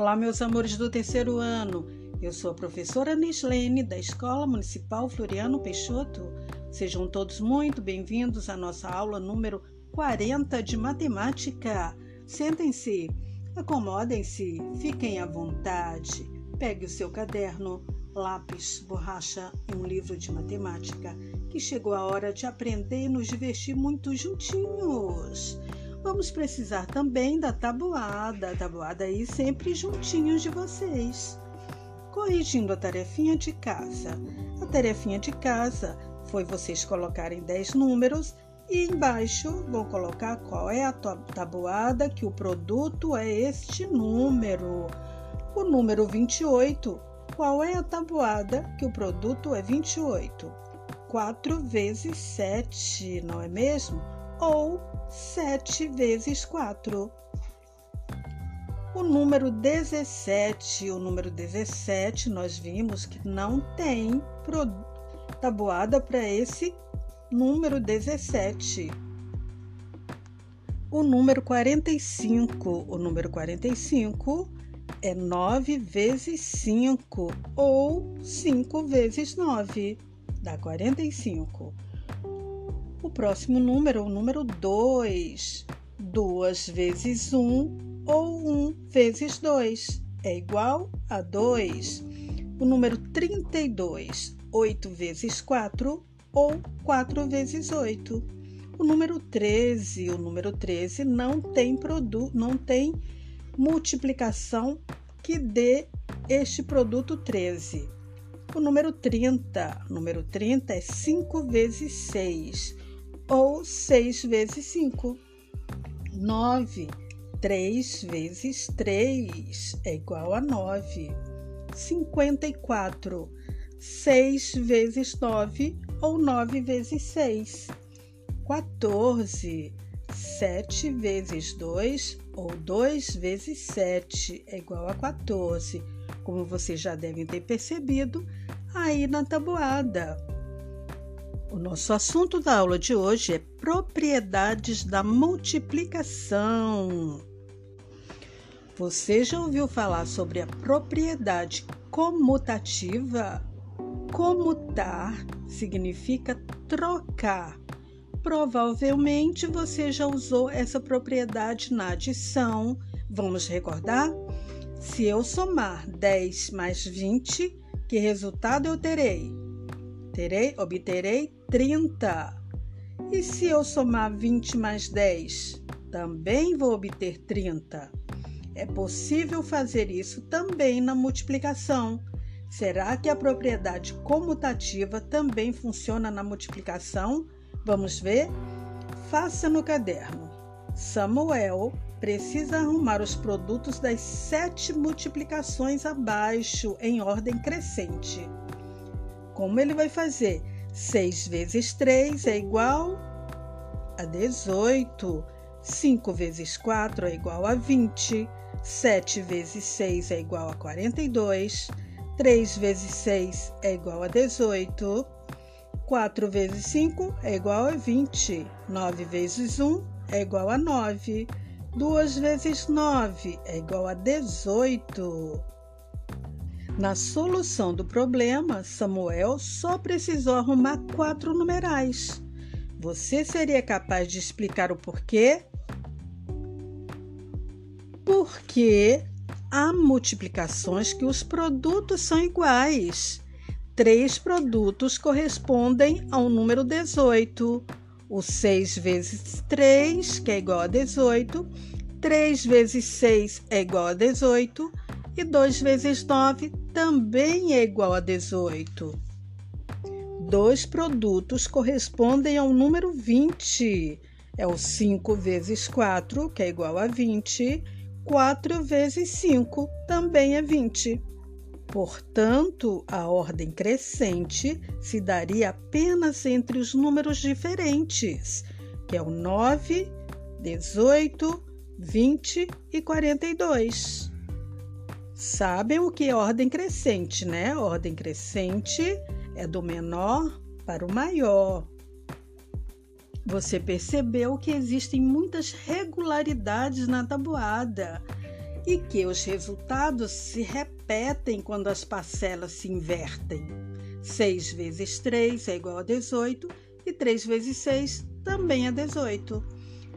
Olá, meus amores do terceiro ano. Eu sou a professora Nislene, da Escola Municipal Floriano Peixoto. Sejam todos muito bem-vindos à nossa aula número 40 de matemática. Sentem-se, acomodem-se, fiquem à vontade. Pegue o seu caderno, lápis, borracha e um livro de matemática, que chegou a hora de aprender e nos divertir muito juntinhos. Vamos precisar também da tabuada, a tabuada aí sempre juntinhos de vocês. Corrigindo a tarefinha de casa. A tarefinha de casa foi vocês colocarem 10 números e embaixo vou colocar qual é a tabuada que o produto é este número. O número 28, qual é a tabuada que o produto é 28? 4 vezes 7, não é mesmo? Ou 7 vezes 4. O número 17, o número 17, nós vimos que não tem tabuada para esse número 17. O número 45, o número 45 é 9 vezes 5 ou 5 vezes 9, dá 45. O próximo número, o número 2. 2 vezes 1 um, ou 1 um vezes 2 é igual a 2. O número 32. 8 vezes 4 ou 4 vezes 8. O número 13, o número 13 não tem produto, não tem multiplicação que dê este produto 13. O número 30, o número 30 é 5 vezes 6 ou 6 vezes 5. 9. 3 vezes 3 é igual a 9. 54. 6 vezes 9 ou 9 vezes 6. 14. 7 vezes 2 ou 2 vezes 7 é igual a 14. Como vocês já devem ter percebido aí na tabuada. O nosso assunto da aula de hoje é propriedades da multiplicação. Você já ouviu falar sobre a propriedade comutativa? Comutar significa trocar. Provavelmente você já usou essa propriedade na adição. Vamos recordar? Se eu somar 10 mais 20, que resultado eu terei? Terei, obterei 30. E se eu somar 20 mais 10, também vou obter 30. É possível fazer isso também na multiplicação. Será que a propriedade comutativa também funciona na multiplicação? Vamos ver? Faça no caderno. Samuel precisa arrumar os produtos das sete multiplicações abaixo em ordem crescente. Como ele vai fazer? 6 vezes 3 é igual a 18. 5 vezes 4 é igual a 20. 7 vezes 6 é igual a 42. 3 vezes 6 é igual a 18. 4 vezes 5 é igual a 20. 9 vezes 1 é igual a 9. 2 vezes 9 é igual a 18. Na solução do problema, Samuel só precisou arrumar quatro numerais. Você seria capaz de explicar o porquê? Porque há multiplicações que os produtos são iguais. Três produtos correspondem ao número 18. O 6 vezes 3, que é igual a 18. 3 vezes 6 é igual a 18 e 2 vezes 9 também é igual a 18. Dois produtos correspondem ao número 20. É o 5 vezes 4, que é igual a 20. 4 vezes 5 também é 20. Portanto, a ordem crescente se daria apenas entre os números diferentes, que é o 9, 18, 20 e 42. Sabem o que é ordem crescente, né? Ordem crescente é do menor para o maior. Você percebeu que existem muitas regularidades na tabuada. e que os resultados se repetem quando as parcelas se invertem. 6 vezes 3 é igual a 18 e 3 vezes 6 também é 18.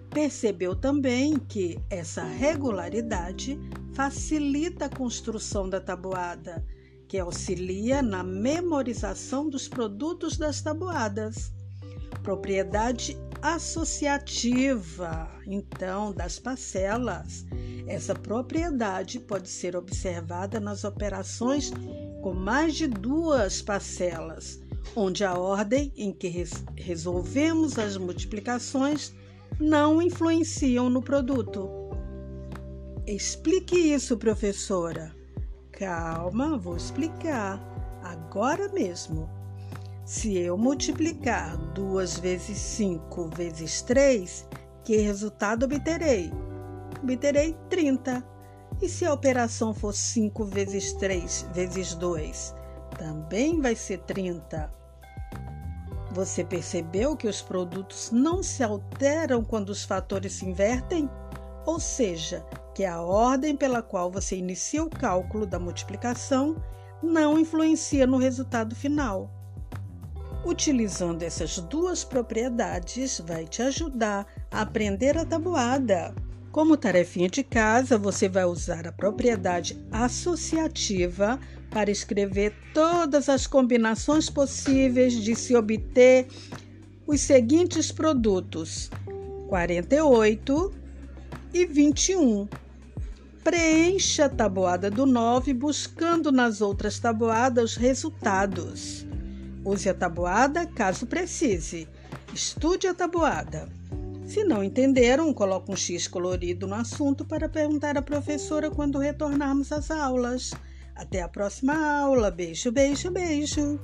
Percebeu também que essa regularidade facilita a construção da tabuada, que auxilia na memorização dos produtos das tabuadas. Propriedade associativa, então, das parcelas. Essa propriedade pode ser observada nas operações com mais de duas parcelas, onde a ordem em que res resolvemos as multiplicações não influenciam no produto. Explique isso, professora. Calma, vou explicar agora mesmo. Se eu multiplicar 2 vezes 5 vezes 3, que resultado obterei? Obterei 30. E se a operação for 5 vezes 3 vezes 2? Também vai ser 30. Você percebeu que os produtos não se alteram quando os fatores se invertem? Ou seja, que a ordem pela qual você inicia o cálculo da multiplicação não influencia no resultado final. Utilizando essas duas propriedades, vai te ajudar a aprender a tabuada. Como tarefinha de casa, você vai usar a propriedade associativa para escrever todas as combinações possíveis de se obter os seguintes produtos: 48 e 21. Preencha a tabuada do 9 buscando nas outras tabuadas os resultados. Use a tabuada caso precise. Estude a tabuada. Se não entenderam, coloque um X colorido no assunto para perguntar à professora quando retornarmos às aulas. Até a próxima aula. Beijo, beijo, beijo.